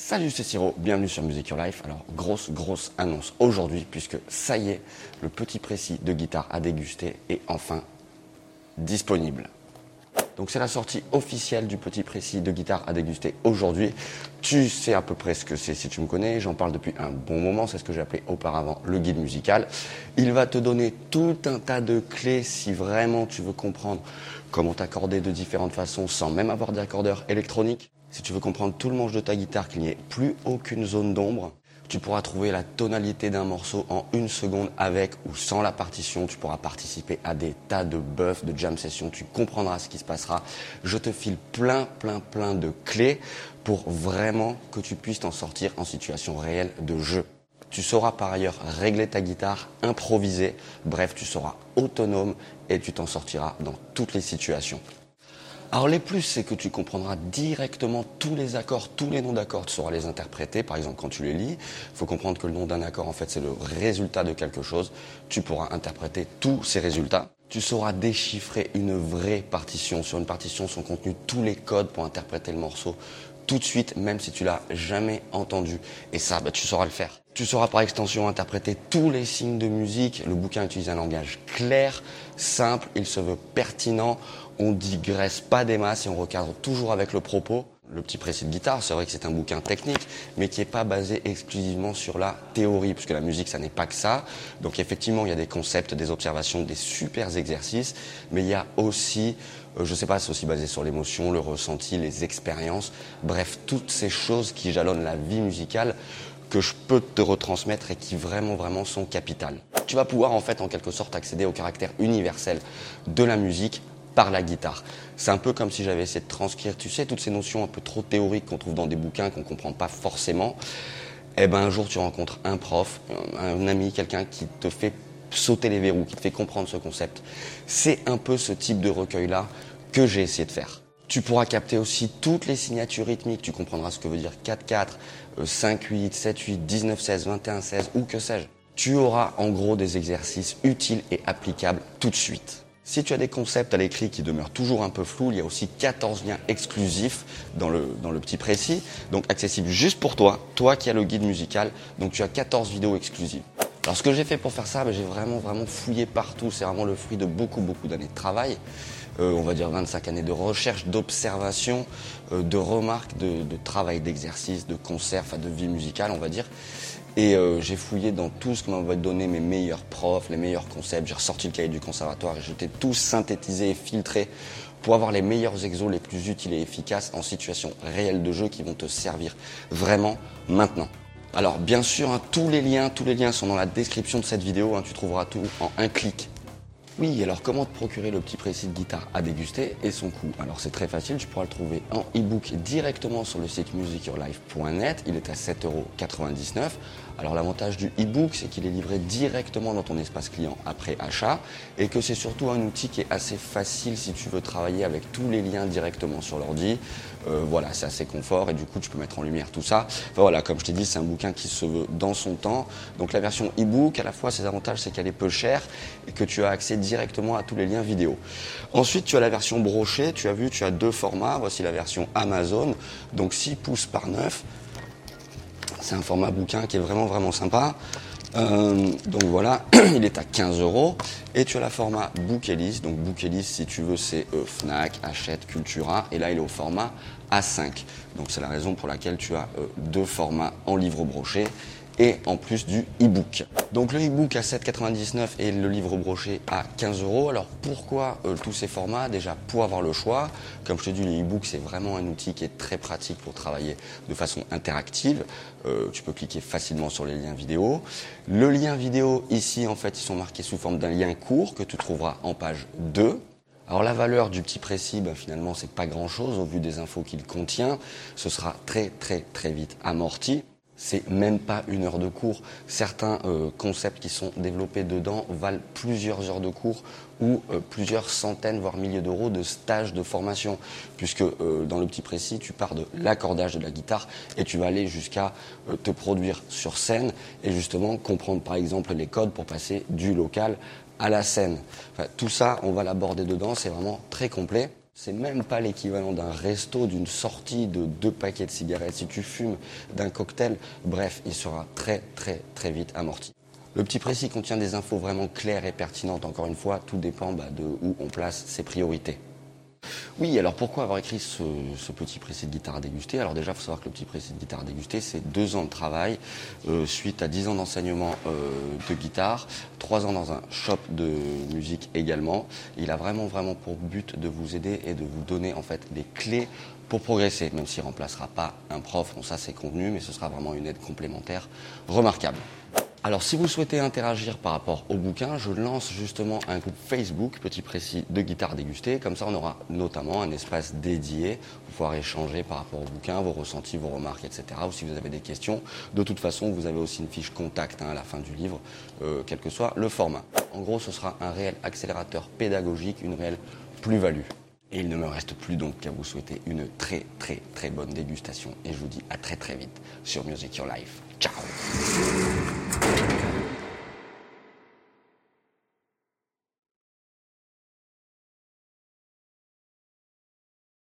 Salut, c'est Siro, bienvenue sur Music Your Life. Alors, grosse, grosse annonce aujourd'hui, puisque ça y est, le petit précis de guitare à déguster est enfin disponible. Donc c'est la sortie officielle du petit précis de guitare à déguster aujourd'hui. Tu sais à peu près ce que c'est si tu me connais, j'en parle depuis un bon moment, c'est ce que appelé auparavant le guide musical. Il va te donner tout un tas de clés si vraiment tu veux comprendre comment t'accorder de différentes façons sans même avoir d'accordeur électronique. Si tu veux comprendre tout le manche de ta guitare, qu'il n'y ait plus aucune zone d'ombre, tu pourras trouver la tonalité d'un morceau en une seconde avec ou sans la partition. Tu pourras participer à des tas de buffs, de jam sessions. Tu comprendras ce qui se passera. Je te file plein, plein, plein de clés pour vraiment que tu puisses t'en sortir en situation réelle de jeu. Tu sauras par ailleurs régler ta guitare, improviser. Bref, tu seras autonome et tu t'en sortiras dans toutes les situations. Alors les plus, c'est que tu comprendras directement tous les accords, tous les noms d'accords, tu sauras les interpréter. Par exemple, quand tu les lis, il faut comprendre que le nom d'un accord, en fait, c'est le résultat de quelque chose. Tu pourras interpréter tous ces résultats. Tu sauras déchiffrer une vraie partition. Sur une partition sont contenus tous les codes pour interpréter le morceau tout de suite, même si tu l'as jamais entendu. Et ça, bah, tu sauras le faire. Tu sauras par extension interpréter tous les signes de musique. Le bouquin utilise un langage clair, simple, il se veut pertinent. On digresse pas des masses et on recadre toujours avec le propos. Le petit précis de guitare, c'est vrai que c'est un bouquin technique, mais qui n'est pas basé exclusivement sur la théorie, puisque la musique, ça n'est pas que ça. Donc effectivement, il y a des concepts, des observations, des super exercices, mais il y a aussi, euh, je sais pas, c'est aussi basé sur l'émotion, le ressenti, les expériences, bref, toutes ces choses qui jalonnent la vie musicale que je peux te retransmettre et qui vraiment vraiment sont capitales. Tu vas pouvoir en fait en quelque sorte accéder au caractère universel de la musique par la guitare. C'est un peu comme si j'avais essayé de transcrire, tu sais, toutes ces notions un peu trop théoriques qu'on trouve dans des bouquins qu'on ne comprend pas forcément. Eh ben un jour tu rencontres un prof, un ami, quelqu'un qui te fait sauter les verrous, qui te fait comprendre ce concept. C'est un peu ce type de recueil-là que j'ai essayé de faire. Tu pourras capter aussi toutes les signatures rythmiques, tu comprendras ce que veut dire 4-4, 5-8, 7-8, 19-16, 21-16 ou que sais-je. Tu auras en gros des exercices utiles et applicables tout de suite. Si tu as des concepts à l'écrit qui demeurent toujours un peu flous, il y a aussi 14 liens exclusifs dans le, petit précis, donc accessibles juste pour toi, toi qui as le guide musical, donc tu as 14 vidéos exclusives. Alors ce que j'ai fait pour faire ça, ben, j'ai vraiment vraiment fouillé partout, c'est vraiment le fruit de beaucoup beaucoup d'années de travail, euh, on va dire 25 années de recherche, d'observation, euh, de remarques, de, de travail d'exercice, de concert, enfin de vie musicale on va dire. Et euh, j'ai fouillé dans tout ce que m'avaient donné mes meilleurs profs, les meilleurs concepts. J'ai ressorti le cahier du conservatoire et j'étais tout synthétisé et filtré pour avoir les meilleurs exos les plus utiles et efficaces en situation réelle de jeu qui vont te servir vraiment maintenant. Alors bien sûr, hein, tous les liens, tous les liens sont dans la description de cette vidéo. Hein, tu trouveras tout en un clic. Oui, alors comment te procurer le petit précis de guitare à déguster et son coût? Alors c'est très facile, tu pourras le trouver en e-book directement sur le site musicyourlife.net. Il est à 7,99€. Alors l'avantage du e-book, c'est qu'il est livré directement dans ton espace client après achat et que c'est surtout un outil qui est assez facile si tu veux travailler avec tous les liens directement sur l'ordi. Euh, voilà, c'est assez confort et du coup tu peux mettre en lumière tout ça. Voilà, comme je t'ai dit, c'est un bouquin qui se veut dans son temps. Donc la version e-book, à la fois ses avantages, c'est qu'elle est peu chère et que tu as accès directement à tous les liens vidéo. Ensuite, tu as la version brochée. Tu as vu, tu as deux formats. Voici la version Amazon, donc 6 pouces par 9. C'est un format bouquin qui est vraiment vraiment sympa. Euh, donc voilà, il est à 15 euros. Et tu as la format Bookelis. Donc Bookelis, si tu veux, c'est euh, Fnac, Hachette, Cultura. Et là, il est au format A5. Donc c'est la raison pour laquelle tu as euh, deux formats en livre broché et en plus du e-book. Donc le e-book à 7,99 et le livre broché à 15 euros. Alors pourquoi euh, tous ces formats? Déjà pour avoir le choix. Comme je te dis, le e-book c'est vraiment un outil qui est très pratique pour travailler de façon interactive. Euh, tu peux cliquer facilement sur les liens vidéo. Le lien vidéo ici en fait ils sont marqués sous forme d'un lien court que tu trouveras en page 2. Alors la valeur du petit précis, ben, finalement, c'est pas grand-chose au vu des infos qu'il contient. Ce sera très très très vite amorti c'est même pas une heure de cours. Certains euh, concepts qui sont développés dedans valent plusieurs heures de cours ou euh, plusieurs centaines, voire milliers d'euros de stages de formation. Puisque euh, dans le petit précis, tu pars de l'accordage de la guitare et tu vas aller jusqu'à te produire sur scène et justement comprendre par exemple les codes pour passer du local à la scène. tout ça, on va l'aborder dedans, c'est vraiment très complet. C'est même pas l'équivalent d'un resto, d'une sortie de deux paquets de cigarettes. Si tu fumes d'un cocktail, bref, il sera très très très vite amorti. Le petit précis contient des infos vraiment claires et pertinentes. Encore une fois, tout dépend bah, de où on place ses priorités. Oui, alors pourquoi avoir écrit ce, petit précis de guitare à déguster? Alors déjà, il faut savoir que le petit précis de guitare à déguster, c'est deux ans de travail, euh, suite à dix ans d'enseignement euh, de guitare, trois ans dans un shop de musique également. Il a vraiment, vraiment pour but de vous aider et de vous donner en fait des clés pour progresser, même s'il ne remplacera pas un prof, bon ça c'est convenu, mais ce sera vraiment une aide complémentaire remarquable. Alors si vous souhaitez interagir par rapport au bouquin, je lance justement un groupe Facebook, petit précis de guitare dégustée. Comme ça, on aura notamment un espace dédié pour pouvoir échanger par rapport au bouquin, vos ressentis, vos remarques, etc. Ou si vous avez des questions. De toute façon, vous avez aussi une fiche contact hein, à la fin du livre, euh, quel que soit le format. En gros, ce sera un réel accélérateur pédagogique, une réelle plus-value. Et il ne me reste plus donc qu'à vous souhaiter une très très très bonne dégustation. Et je vous dis à très très vite sur Music Your Life. Ciao